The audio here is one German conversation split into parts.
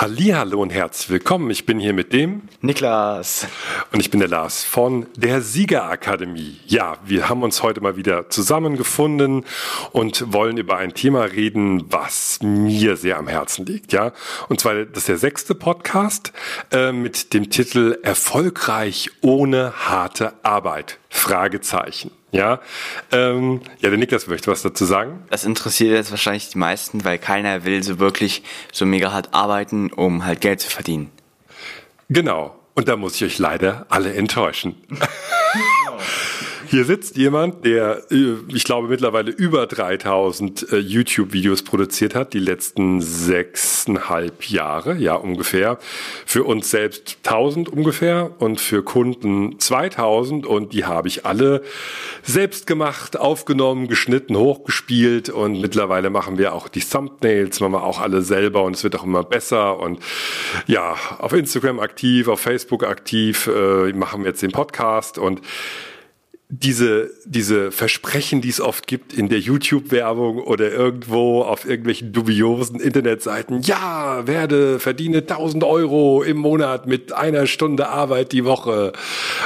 Hallihallo und herzlich willkommen. Ich bin hier mit dem Niklas. Und ich bin der Lars von der Siegerakademie. Ja, wir haben uns heute mal wieder zusammengefunden und wollen über ein Thema reden, was mir sehr am Herzen liegt. Ja, und zwar das ist der sechste Podcast äh, mit dem Titel Erfolgreich ohne harte Arbeit. Fragezeichen. Ja, ähm, ja, der Niklas möchte was dazu sagen. Das interessiert jetzt wahrscheinlich die meisten, weil keiner will so wirklich so mega hart arbeiten, um halt Geld zu verdienen. Genau. Und da muss ich euch leider alle enttäuschen. Hier sitzt jemand, der, äh, ich glaube, mittlerweile über 3000 äh, YouTube-Videos produziert hat, die letzten sechseinhalb Jahre, ja ungefähr. Für uns selbst 1000 ungefähr und für Kunden 2000 und die habe ich alle selbst gemacht, aufgenommen, geschnitten, hochgespielt. Und mittlerweile machen wir auch die Thumbnails, machen wir auch alle selber. Und es wird auch immer besser. Und ja, auf Instagram aktiv, auf Facebook aktiv, äh, machen wir jetzt den Podcast. Und diese, diese Versprechen, die es oft gibt in der YouTube-Werbung oder irgendwo auf irgendwelchen dubiosen Internetseiten. Ja, werde, verdiene 1000 Euro im Monat mit einer Stunde Arbeit die Woche.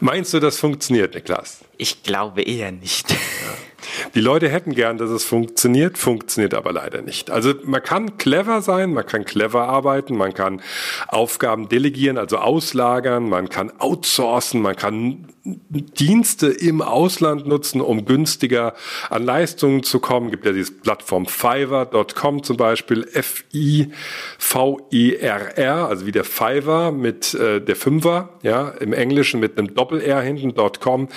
Meinst du, das funktioniert, Niklas? Ich glaube eher nicht. Die Leute hätten gern, dass es funktioniert, funktioniert aber leider nicht. Also man kann clever sein, man kann clever arbeiten, man kann Aufgaben delegieren, also auslagern, man kann outsourcen, man kann Dienste im Ausland nutzen, um günstiger an Leistungen zu kommen. Gibt ja diese Plattform Fiverr.com zum Beispiel, F-I-V-E-R-R, also wie der Fiverr mit äh, der Fünfer, ja, im Englischen mit einem Doppel-R hinten, .com.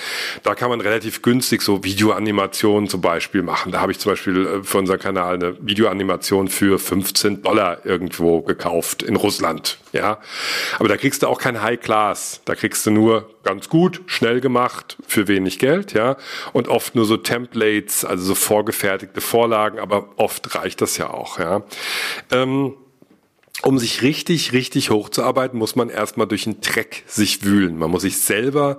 Da kann man relativ günstig so Videoanimationen zum Beispiel machen. Da habe ich zum Beispiel äh, für unseren Kanal eine Videoanimation für 15 Dollar irgendwo gekauft in Russland, ja. Aber da kriegst du auch kein High Class. Da kriegst du nur ganz gut, schnell gemacht, für wenig Geld, ja. Und oft nur so Templates, also so vorgefertigte Vorlagen, aber oft reicht das ja auch, ja. Ähm, um sich richtig, richtig hochzuarbeiten, muss man erstmal durch den Dreck sich wühlen. Man muss sich selber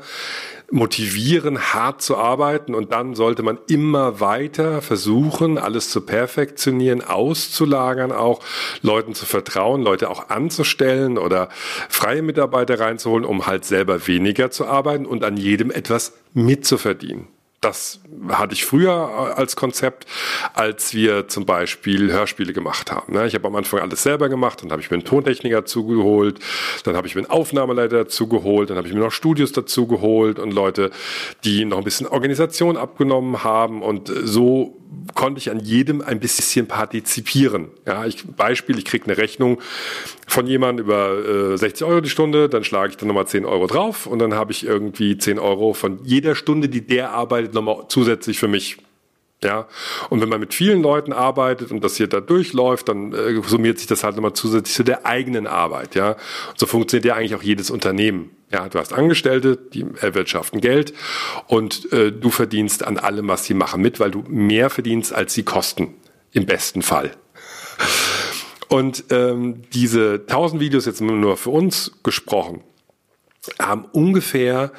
motivieren, hart zu arbeiten und dann sollte man immer weiter versuchen, alles zu perfektionieren, auszulagern, auch Leuten zu vertrauen, Leute auch anzustellen oder freie Mitarbeiter reinzuholen, um halt selber weniger zu arbeiten und an jedem etwas mitzuverdienen. Das hatte ich früher als Konzept, als wir zum Beispiel Hörspiele gemacht haben. Ne? Ich habe am Anfang alles selber gemacht, dann habe ich mir einen Tontechniker zugeholt, dann habe ich mir einen Aufnahmeleiter dazu geholt, dann habe ich mir noch Studios dazu geholt und Leute, die noch ein bisschen Organisation abgenommen haben und so konnte ich an jedem ein bisschen partizipieren. Ja, ich, Beispiel, ich kriege eine Rechnung von jemandem über äh, 60 Euro die Stunde, dann schlage ich dann nochmal 10 Euro drauf und dann habe ich irgendwie 10 Euro von jeder Stunde, die der arbeitet, nochmal zusätzlich für mich. Ja, und wenn man mit vielen Leuten arbeitet und das hier da durchläuft, dann äh, summiert sich das halt nochmal zusätzlich zu der eigenen Arbeit. Ja, und so funktioniert ja eigentlich auch jedes Unternehmen. Ja, du hast Angestellte, die erwirtschaften Geld und äh, du verdienst an allem, was sie machen, mit, weil du mehr verdienst, als sie kosten. Im besten Fall. Und ähm, diese 1000 Videos jetzt nur für uns gesprochen, haben ungefähr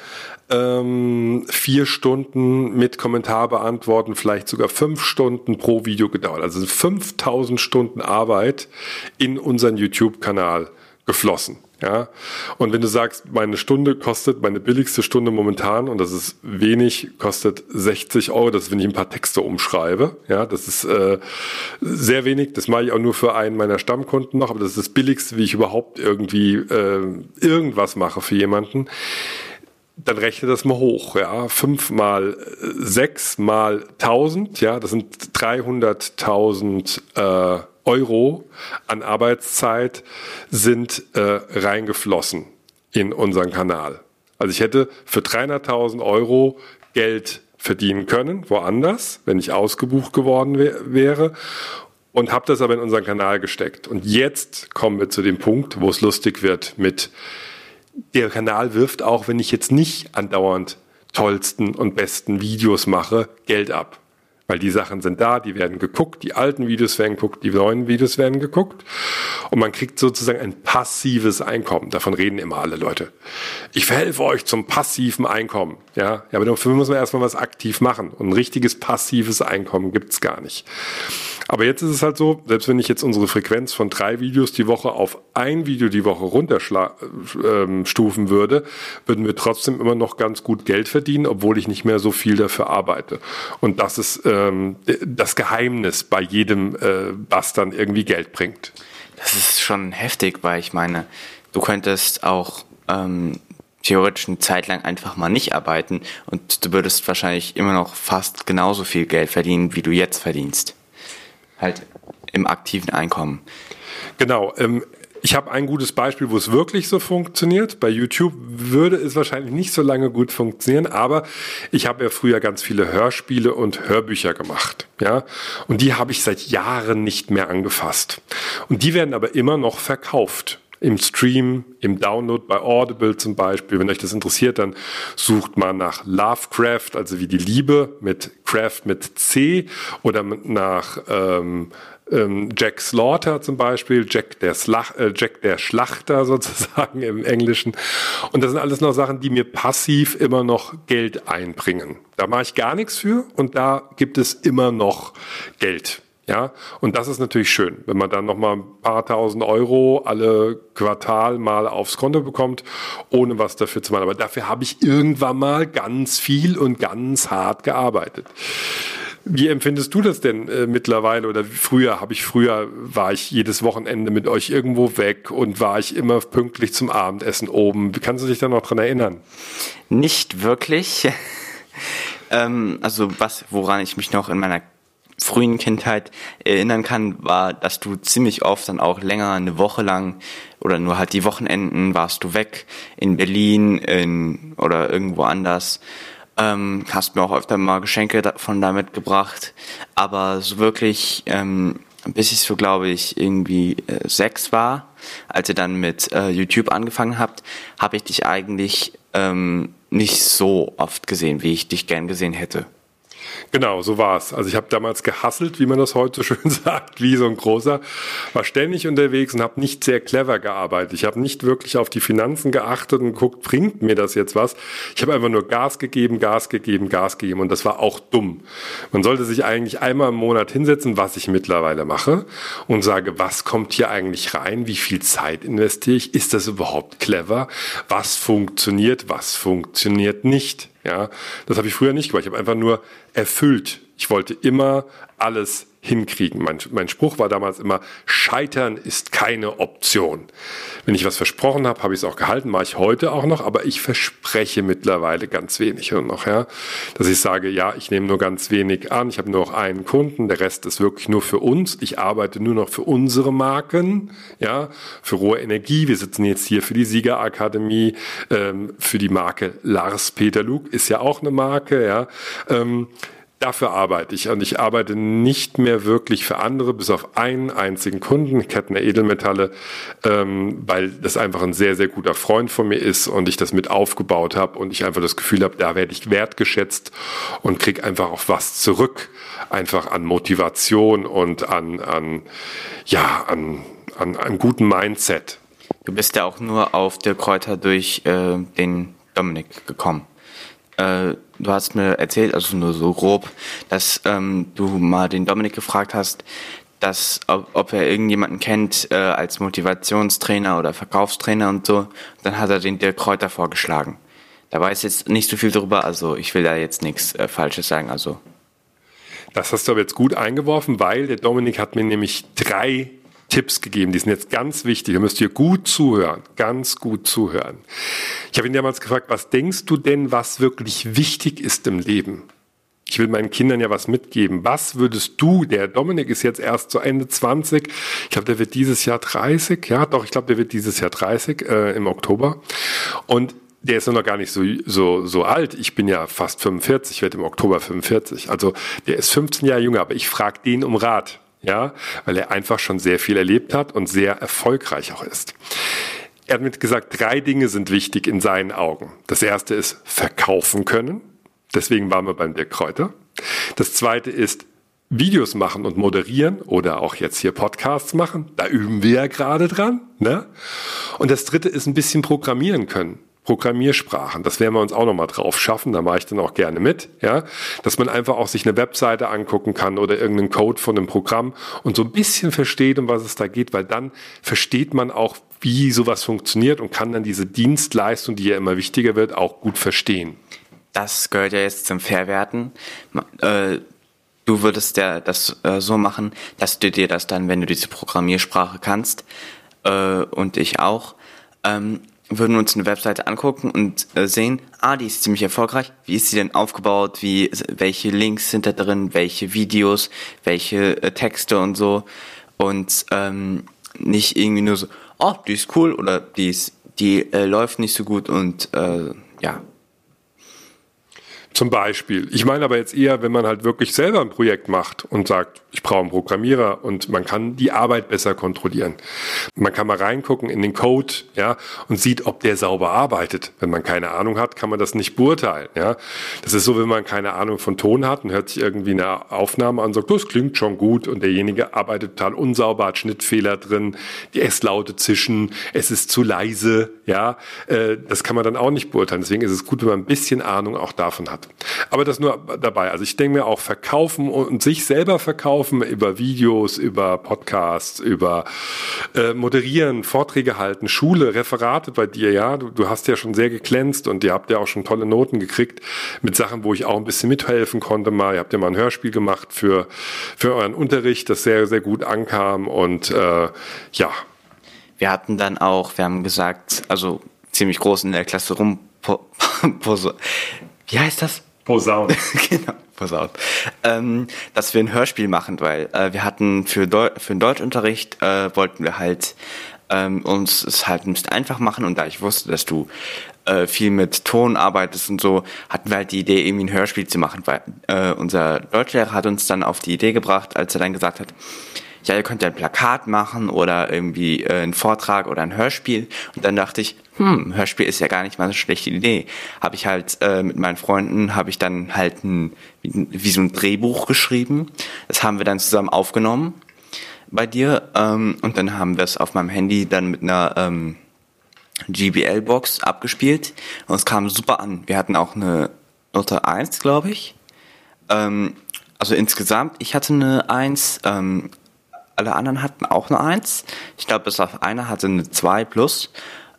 ähm, vier Stunden mit Kommentar beantworten, vielleicht sogar fünf Stunden pro Video gedauert. Also 5000 Stunden Arbeit in unseren YouTube-Kanal geflossen. Ja, und wenn du sagst, meine Stunde kostet, meine billigste Stunde momentan, und das ist wenig, kostet 60 Euro, das ist, wenn ich ein paar Texte umschreibe. Ja, das ist äh, sehr wenig, das mache ich auch nur für einen meiner Stammkunden noch, aber das ist das billigste, wie ich überhaupt irgendwie äh, irgendwas mache für jemanden dann rechne das mal hoch, ja. Fünf mal sechs mal tausend, ja, das sind 300.000 äh, Euro an Arbeitszeit sind äh, reingeflossen in unseren Kanal. Also ich hätte für 300.000 Euro Geld verdienen können, woanders, wenn ich ausgebucht geworden wär, wäre und habe das aber in unseren Kanal gesteckt. Und jetzt kommen wir zu dem Punkt, wo es lustig wird mit der Kanal wirft auch, wenn ich jetzt nicht andauernd tollsten und besten Videos mache, Geld ab. Weil die Sachen sind da, die werden geguckt, die alten Videos werden geguckt, die neuen Videos werden geguckt. Und man kriegt sozusagen ein passives Einkommen. Davon reden immer alle Leute. Ich verhelfe euch zum passiven Einkommen. Ja, ja aber dafür muss man erstmal was aktiv machen. Und ein richtiges passives Einkommen gibt's gar nicht. Aber jetzt ist es halt so, selbst wenn ich jetzt unsere Frequenz von drei Videos die Woche auf ein Video die Woche runterstufen würde, würden wir trotzdem immer noch ganz gut Geld verdienen, obwohl ich nicht mehr so viel dafür arbeite. Und das ist ähm, das Geheimnis bei jedem, äh, was dann irgendwie Geld bringt. Das ist schon heftig, weil ich meine, du könntest auch ähm, theoretisch eine Zeit lang einfach mal nicht arbeiten und du würdest wahrscheinlich immer noch fast genauso viel Geld verdienen, wie du jetzt verdienst. Halt im aktiven Einkommen. Genau. Ähm, ich habe ein gutes Beispiel, wo es wirklich so funktioniert. Bei YouTube würde es wahrscheinlich nicht so lange gut funktionieren, aber ich habe ja früher ganz viele Hörspiele und Hörbücher gemacht, ja, und die habe ich seit Jahren nicht mehr angefasst. Und die werden aber immer noch verkauft im Stream, im Download bei Audible zum Beispiel. Wenn euch das interessiert, dann sucht mal nach Lovecraft, also wie die Liebe mit Craft mit C oder nach ähm, ähm, Jack Slaughter zum Beispiel, Jack der, Slach, äh, Jack der Schlachter sozusagen im Englischen. Und das sind alles noch Sachen, die mir passiv immer noch Geld einbringen. Da mache ich gar nichts für und da gibt es immer noch Geld. Ja, und das ist natürlich schön, wenn man dann nochmal ein paar tausend Euro alle Quartal mal aufs Konto bekommt, ohne was dafür zu machen. Aber dafür habe ich irgendwann mal ganz viel und ganz hart gearbeitet. Wie empfindest du das denn äh, mittlerweile oder früher habe ich früher war ich jedes Wochenende mit euch irgendwo weg und war ich immer pünktlich zum Abendessen oben. Kannst du dich da noch dran erinnern? Nicht wirklich. ähm, also was, woran ich mich noch in meiner frühen Kindheit erinnern kann, war, dass du ziemlich oft dann auch länger eine Woche lang oder nur halt die Wochenenden warst du weg in Berlin in, oder irgendwo anders ähm, hast mir auch öfter mal Geschenke davon damit gebracht, aber so wirklich, ähm, bis ich so glaube ich irgendwie äh, sechs war, als ihr dann mit äh, YouTube angefangen habt, habe ich dich eigentlich ähm, nicht so oft gesehen, wie ich dich gern gesehen hätte. Genau, so war's. Also ich habe damals gehasselt, wie man das heute so schön sagt, wie so ein großer, war ständig unterwegs und habe nicht sehr clever gearbeitet. Ich habe nicht wirklich auf die Finanzen geachtet und guckt, bringt mir das jetzt was? Ich habe einfach nur Gas gegeben, Gas gegeben, Gas gegeben und das war auch dumm. Man sollte sich eigentlich einmal im Monat hinsetzen, was ich mittlerweile mache und sage, was kommt hier eigentlich rein? Wie viel Zeit investiere ich? Ist das überhaupt clever? Was funktioniert? Was funktioniert nicht? Ja, das habe ich früher nicht gemacht. Ich habe einfach nur erfüllt. Ich wollte immer alles hinkriegen. Mein, mein Spruch war damals immer, Scheitern ist keine Option. Wenn ich was versprochen habe, habe ich es auch gehalten, mache ich heute auch noch, aber ich verspreche mittlerweile ganz wenig nur noch, ja. Dass ich sage, ja, ich nehme nur ganz wenig an, ich habe nur noch einen Kunden, der Rest ist wirklich nur für uns. Ich arbeite nur noch für unsere Marken, ja, für rohe Energie. Wir sitzen jetzt hier für die Siegerakademie, ähm, für die Marke Lars Peter Luke, ist ja auch eine Marke, ja. Ähm, Dafür arbeite ich. Und ich arbeite nicht mehr wirklich für andere, bis auf einen einzigen Kunden, Kettner Edelmetalle, ähm, weil das einfach ein sehr, sehr guter Freund von mir ist und ich das mit aufgebaut habe und ich einfach das Gefühl habe, da werde ich wertgeschätzt und krieg einfach auch was zurück, einfach an Motivation und an, an ja, an, an einem guten Mindset. Du bist ja auch nur auf der Kräuter durch äh, den Dominik gekommen. Äh, du hast mir erzählt, also nur so grob, dass ähm, du mal den Dominik gefragt hast, dass ob, ob er irgendjemanden kennt äh, als Motivationstrainer oder Verkaufstrainer und so. Dann hat er den Dirk Kräuter vorgeschlagen. Da weiß jetzt nicht so viel drüber, also ich will da jetzt nichts äh, Falsches sagen. Also das hast du aber jetzt gut eingeworfen, weil der Dominik hat mir nämlich drei Tipps gegeben, die sind jetzt ganz wichtig. Da müsst ihr gut zuhören, ganz gut zuhören. Ich habe ihn damals gefragt, was denkst du denn, was wirklich wichtig ist im Leben? Ich will meinen Kindern ja was mitgeben. Was würdest du, der Dominik ist jetzt erst so Ende 20, ich glaube, der wird dieses Jahr 30, ja, doch, ich glaube, der wird dieses Jahr 30 äh, im Oktober. Und der ist noch gar nicht so, so, so alt. Ich bin ja fast 45, ich werde im Oktober 45. Also der ist 15 Jahre jünger, aber ich frage den um Rat ja, weil er einfach schon sehr viel erlebt hat und sehr erfolgreich auch ist. Er hat mit gesagt, drei Dinge sind wichtig in seinen Augen. Das erste ist verkaufen können. Deswegen waren wir beim Dirk Kräuter. Das zweite ist Videos machen und moderieren oder auch jetzt hier Podcasts machen. Da üben wir ja gerade dran. Ne? Und das dritte ist ein bisschen programmieren können. Programmiersprachen. Das werden wir uns auch nochmal drauf schaffen, da mache ich dann auch gerne mit, ja, dass man einfach auch sich eine Webseite angucken kann oder irgendeinen Code von einem Programm und so ein bisschen versteht, um was es da geht, weil dann versteht man auch, wie sowas funktioniert und kann dann diese Dienstleistung, die ja immer wichtiger wird, auch gut verstehen. Das gehört ja jetzt zum Verwerten. Äh, du würdest ja das äh, so machen, dass du dir das dann, wenn du diese Programmiersprache kannst, äh, und ich auch, ähm, würden uns eine Webseite angucken und äh, sehen, ah, die ist ziemlich erfolgreich. Wie ist sie denn aufgebaut? Wie, welche Links sind da drin? Welche Videos? Welche äh, Texte und so? Und ähm, nicht irgendwie nur so, oh, die ist cool oder die ist, die äh, läuft nicht so gut und äh, ja, zum Beispiel. Ich meine aber jetzt eher, wenn man halt wirklich selber ein Projekt macht und sagt, ich brauche einen Programmierer und man kann die Arbeit besser kontrollieren. Man kann mal reingucken in den Code, ja, und sieht, ob der sauber arbeitet. Wenn man keine Ahnung hat, kann man das nicht beurteilen, ja. Das ist so, wenn man keine Ahnung von Ton hat und hört sich irgendwie eine Aufnahme an und sagt, das klingt schon gut und derjenige arbeitet total unsauber, hat Schnittfehler drin, die S-Laute zischen, es ist zu leise, ja. Äh, das kann man dann auch nicht beurteilen. Deswegen ist es gut, wenn man ein bisschen Ahnung auch davon hat. Aber das nur dabei. Also ich denke mir auch verkaufen und sich selber verkaufen über Videos, über Podcasts, über äh, Moderieren, Vorträge halten, Schule, Referate bei dir, ja. Du, du hast ja schon sehr geglänzt und ihr habt ja auch schon tolle Noten gekriegt mit Sachen, wo ich auch ein bisschen mithelfen konnte mal. Ihr habt ja mal ein Hörspiel gemacht für, für euren Unterricht, das sehr, sehr gut ankam und äh, ja. Wir hatten dann auch, wir haben gesagt, also ziemlich groß in der Klasse rum, wie heißt das? Posaun. genau, Posaun. Ähm, dass wir ein Hörspiel machen, weil äh, wir hatten für, Deu für den Deutschunterricht äh, wollten wir halt ähm, uns es halt ein bisschen einfach machen und da ich wusste, dass du äh, viel mit Ton arbeitest und so, hatten wir halt die Idee, irgendwie ein Hörspiel zu machen, weil äh, unser Deutschlehrer hat uns dann auf die Idee gebracht, als er dann gesagt hat, ja, ihr könnt ja ein Plakat machen oder irgendwie äh, einen Vortrag oder ein Hörspiel. Und dann dachte ich, hm, Hörspiel ist ja gar nicht mal eine schlechte Idee. Habe ich halt äh, mit meinen Freunden, habe ich dann halt ein, wie, wie so ein Drehbuch geschrieben. Das haben wir dann zusammen aufgenommen bei dir. Ähm, und dann haben wir es auf meinem Handy dann mit einer ähm, GBL-Box abgespielt. Und es kam super an. Wir hatten auch eine Note 1, glaube ich. Ähm, also insgesamt, ich hatte eine 1, ähm, alle anderen hatten auch eine 1. Ich glaube, bis auf einer hatte eine 2 plus.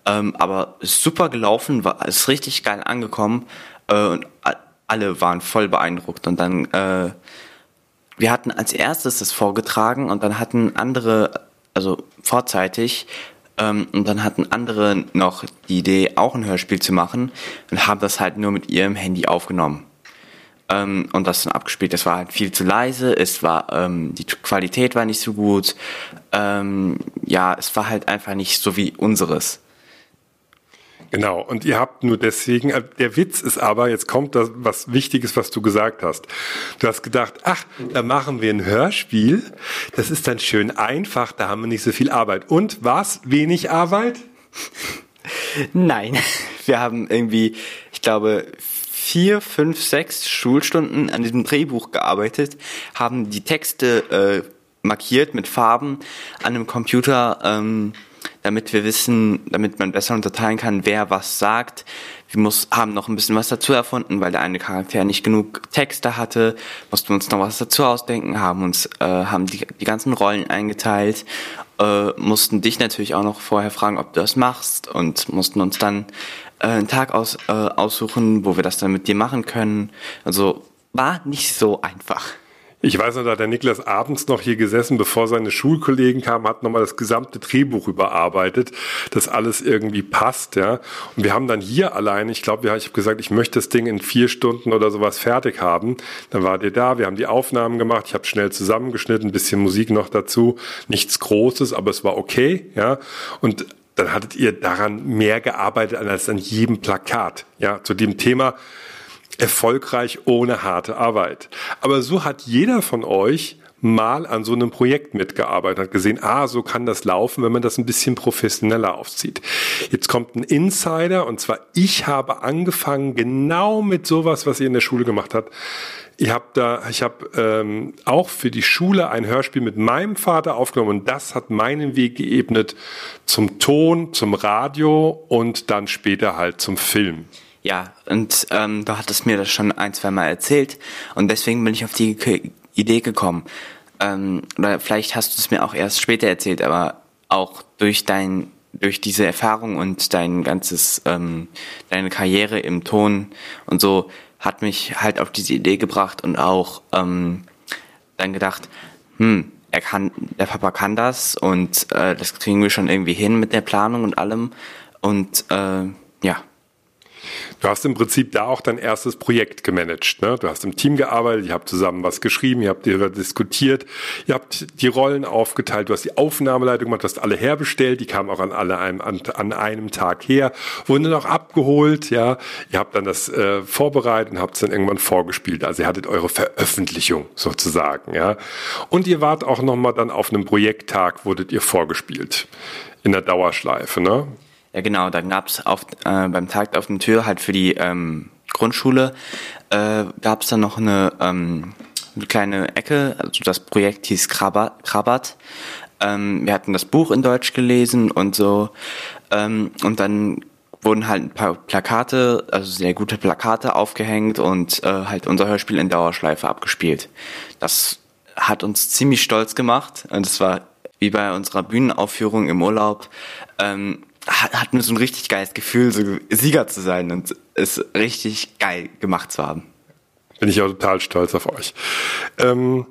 Ähm, aber super gelaufen, war, ist richtig geil angekommen. Äh, und alle waren voll beeindruckt. Und dann, äh, wir hatten als erstes das vorgetragen und dann hatten andere, also vorzeitig, ähm, und dann hatten andere noch die Idee, auch ein Hörspiel zu machen und haben das halt nur mit ihrem Handy aufgenommen ähm, und das dann abgespielt. Das war halt viel zu leise, es war, ähm, die Qualität war nicht so gut, ähm, ja, es war halt einfach nicht so wie unseres. Genau, und ihr habt nur deswegen, äh, der Witz ist aber, jetzt kommt das, was Wichtiges, was du gesagt hast. Du hast gedacht, ach, da machen wir ein Hörspiel, das ist dann schön einfach, da haben wir nicht so viel Arbeit. Und was? Wenig Arbeit? Nein, wir haben irgendwie, ich glaube, vier, fünf, sechs Schulstunden an diesem Drehbuch gearbeitet, haben die Texte äh, markiert mit Farben an einem Computer, ähm, damit wir wissen, damit man besser unterteilen kann, wer was sagt. Wir muss, haben noch ein bisschen was dazu erfunden, weil der eine Charakter nicht genug Texte hatte, mussten uns noch was dazu ausdenken, haben uns, äh, haben die, die ganzen Rollen eingeteilt, äh, mussten dich natürlich auch noch vorher fragen, ob du das machst und mussten uns dann äh, einen Tag aus, äh, aussuchen, wo wir das dann mit dir machen können. Also war nicht so einfach. Ich weiß noch, da hat der Niklas abends noch hier gesessen, bevor seine Schulkollegen kamen, hat nochmal das gesamte Drehbuch überarbeitet, dass alles irgendwie passt, ja. Und wir haben dann hier allein, ich glaube, ich habe gesagt, ich möchte das Ding in vier Stunden oder sowas fertig haben. Dann war der da, wir haben die Aufnahmen gemacht, ich habe schnell zusammengeschnitten, ein bisschen Musik noch dazu, nichts Großes, aber es war okay, ja. Und dann hattet ihr daran mehr gearbeitet als an jedem Plakat. Ja, zu dem Thema erfolgreich ohne harte Arbeit. Aber so hat jeder von euch mal an so einem Projekt mitgearbeitet, hat gesehen, ah, so kann das laufen, wenn man das ein bisschen professioneller aufzieht. Jetzt kommt ein Insider und zwar ich habe angefangen genau mit sowas, was ihr in der Schule gemacht habt. Ich habe da, ich habe ähm, auch für die Schule ein Hörspiel mit meinem Vater aufgenommen und das hat meinen Weg geebnet zum Ton, zum Radio und dann später halt zum Film. Ja, und ähm, du hattest mir das schon ein, zwei Mal erzählt und deswegen bin ich auf die Idee gekommen. Ähm, oder vielleicht hast du es mir auch erst später erzählt, aber auch durch dein durch diese Erfahrung und dein ganzes ähm, deine Karriere im Ton und so hat mich halt auf diese Idee gebracht und auch ähm, dann gedacht, hm, er kann, der Papa kann das und äh, das kriegen wir schon irgendwie hin mit der Planung und allem und äh, ja. Du hast im Prinzip da auch dein erstes Projekt gemanagt. Ne? Du hast im Team gearbeitet, ihr habt zusammen was geschrieben, ihr habt darüber diskutiert, ihr habt die Rollen aufgeteilt, du hast die Aufnahmeleitung gemacht, du hast alle herbestellt, die kamen auch an alle einem, an, an einem Tag her, wurden dann auch abgeholt, ja. Ihr habt dann das äh, vorbereitet und habt es dann irgendwann vorgespielt. Also ihr hattet eure Veröffentlichung sozusagen, ja. Und ihr wart auch nochmal dann auf einem Projekttag, wurdet ihr vorgespielt. In der Dauerschleife, ne? Ja, genau, dann gab's auf, äh, beim Tag auf der Tür halt für die ähm, Grundschule, äh, gab's dann noch eine, ähm, eine kleine Ecke, also das Projekt hieß Krabat. Krabat. Ähm, wir hatten das Buch in Deutsch gelesen und so. Ähm, und dann wurden halt ein paar Plakate, also sehr gute Plakate aufgehängt und äh, halt unser Hörspiel in Dauerschleife abgespielt. Das hat uns ziemlich stolz gemacht und es war wie bei unserer Bühnenaufführung im Urlaub. Ähm, hat mir so ein richtig geiles Gefühl, so Sieger zu sein und es richtig geil gemacht zu haben. Bin ich auch total stolz auf euch. Ähm,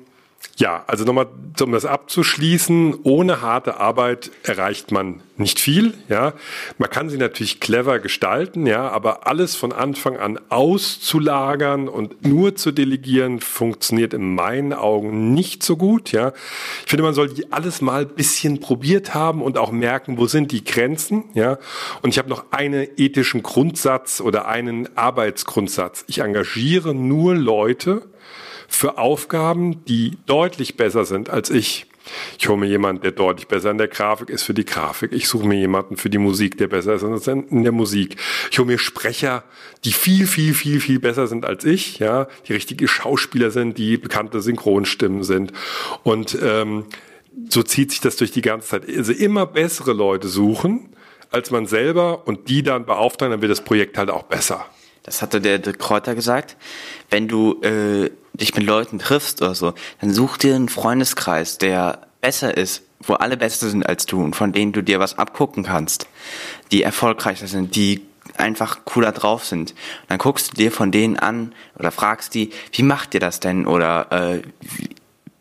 ja, also nochmal, um das abzuschließen, ohne harte Arbeit erreicht man nicht viel, ja. Man kann sie natürlich clever gestalten, ja, aber alles von Anfang an auszulagern und nur zu delegieren funktioniert in meinen Augen nicht so gut, ja. Ich finde, man sollte alles mal bisschen probiert haben und auch merken, wo sind die Grenzen, ja. Und ich habe noch einen ethischen Grundsatz oder einen Arbeitsgrundsatz. Ich engagiere nur Leute, für Aufgaben, die deutlich besser sind als ich. Ich hole mir jemanden, der deutlich besser in der Grafik ist für die Grafik. Ich suche mir jemanden für die Musik, der besser ist in der Musik. Ich hole mir Sprecher, die viel, viel, viel, viel besser sind als ich, ja, die richtige Schauspieler sind, die bekannte Synchronstimmen sind. Und ähm, so zieht sich das durch die ganze Zeit. Also immer bessere Leute suchen als man selber und die dann beauftragen, dann wird das Projekt halt auch besser. Das hatte der, der Kräuter gesagt. Wenn du äh, dich mit Leuten triffst oder so, dann such dir einen Freundeskreis, der besser ist, wo alle besser sind als du und von denen du dir was abgucken kannst, die erfolgreicher sind, die einfach cooler drauf sind. Und dann guckst du dir von denen an oder fragst die, wie macht ihr das denn oder äh, wie,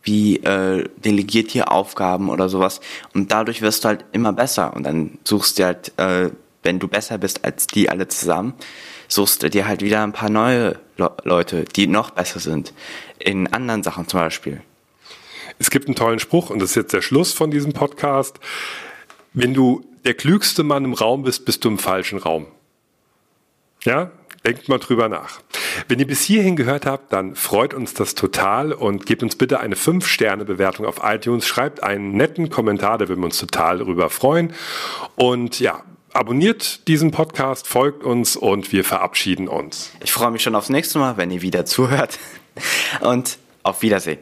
wie äh, delegiert ihr Aufgaben oder sowas und dadurch wirst du halt immer besser und dann suchst du halt, äh, wenn du besser bist als die alle zusammen, suchst du dir halt wieder ein paar neue Le Leute, die noch besser sind. In anderen Sachen zum Beispiel. Es gibt einen tollen Spruch, und das ist jetzt der Schluss von diesem Podcast. Wenn du der klügste Mann im Raum bist, bist du im falschen Raum. Ja? Denkt mal drüber nach. Wenn ihr bis hierhin gehört habt, dann freut uns das total und gebt uns bitte eine 5-Sterne-Bewertung auf iTunes. Schreibt einen netten Kommentar, da würden wir uns total darüber freuen. Und ja, abonniert diesen Podcast, folgt uns und wir verabschieden uns. Ich freue mich schon aufs nächste Mal, wenn ihr wieder zuhört. Und auf Wiedersehen.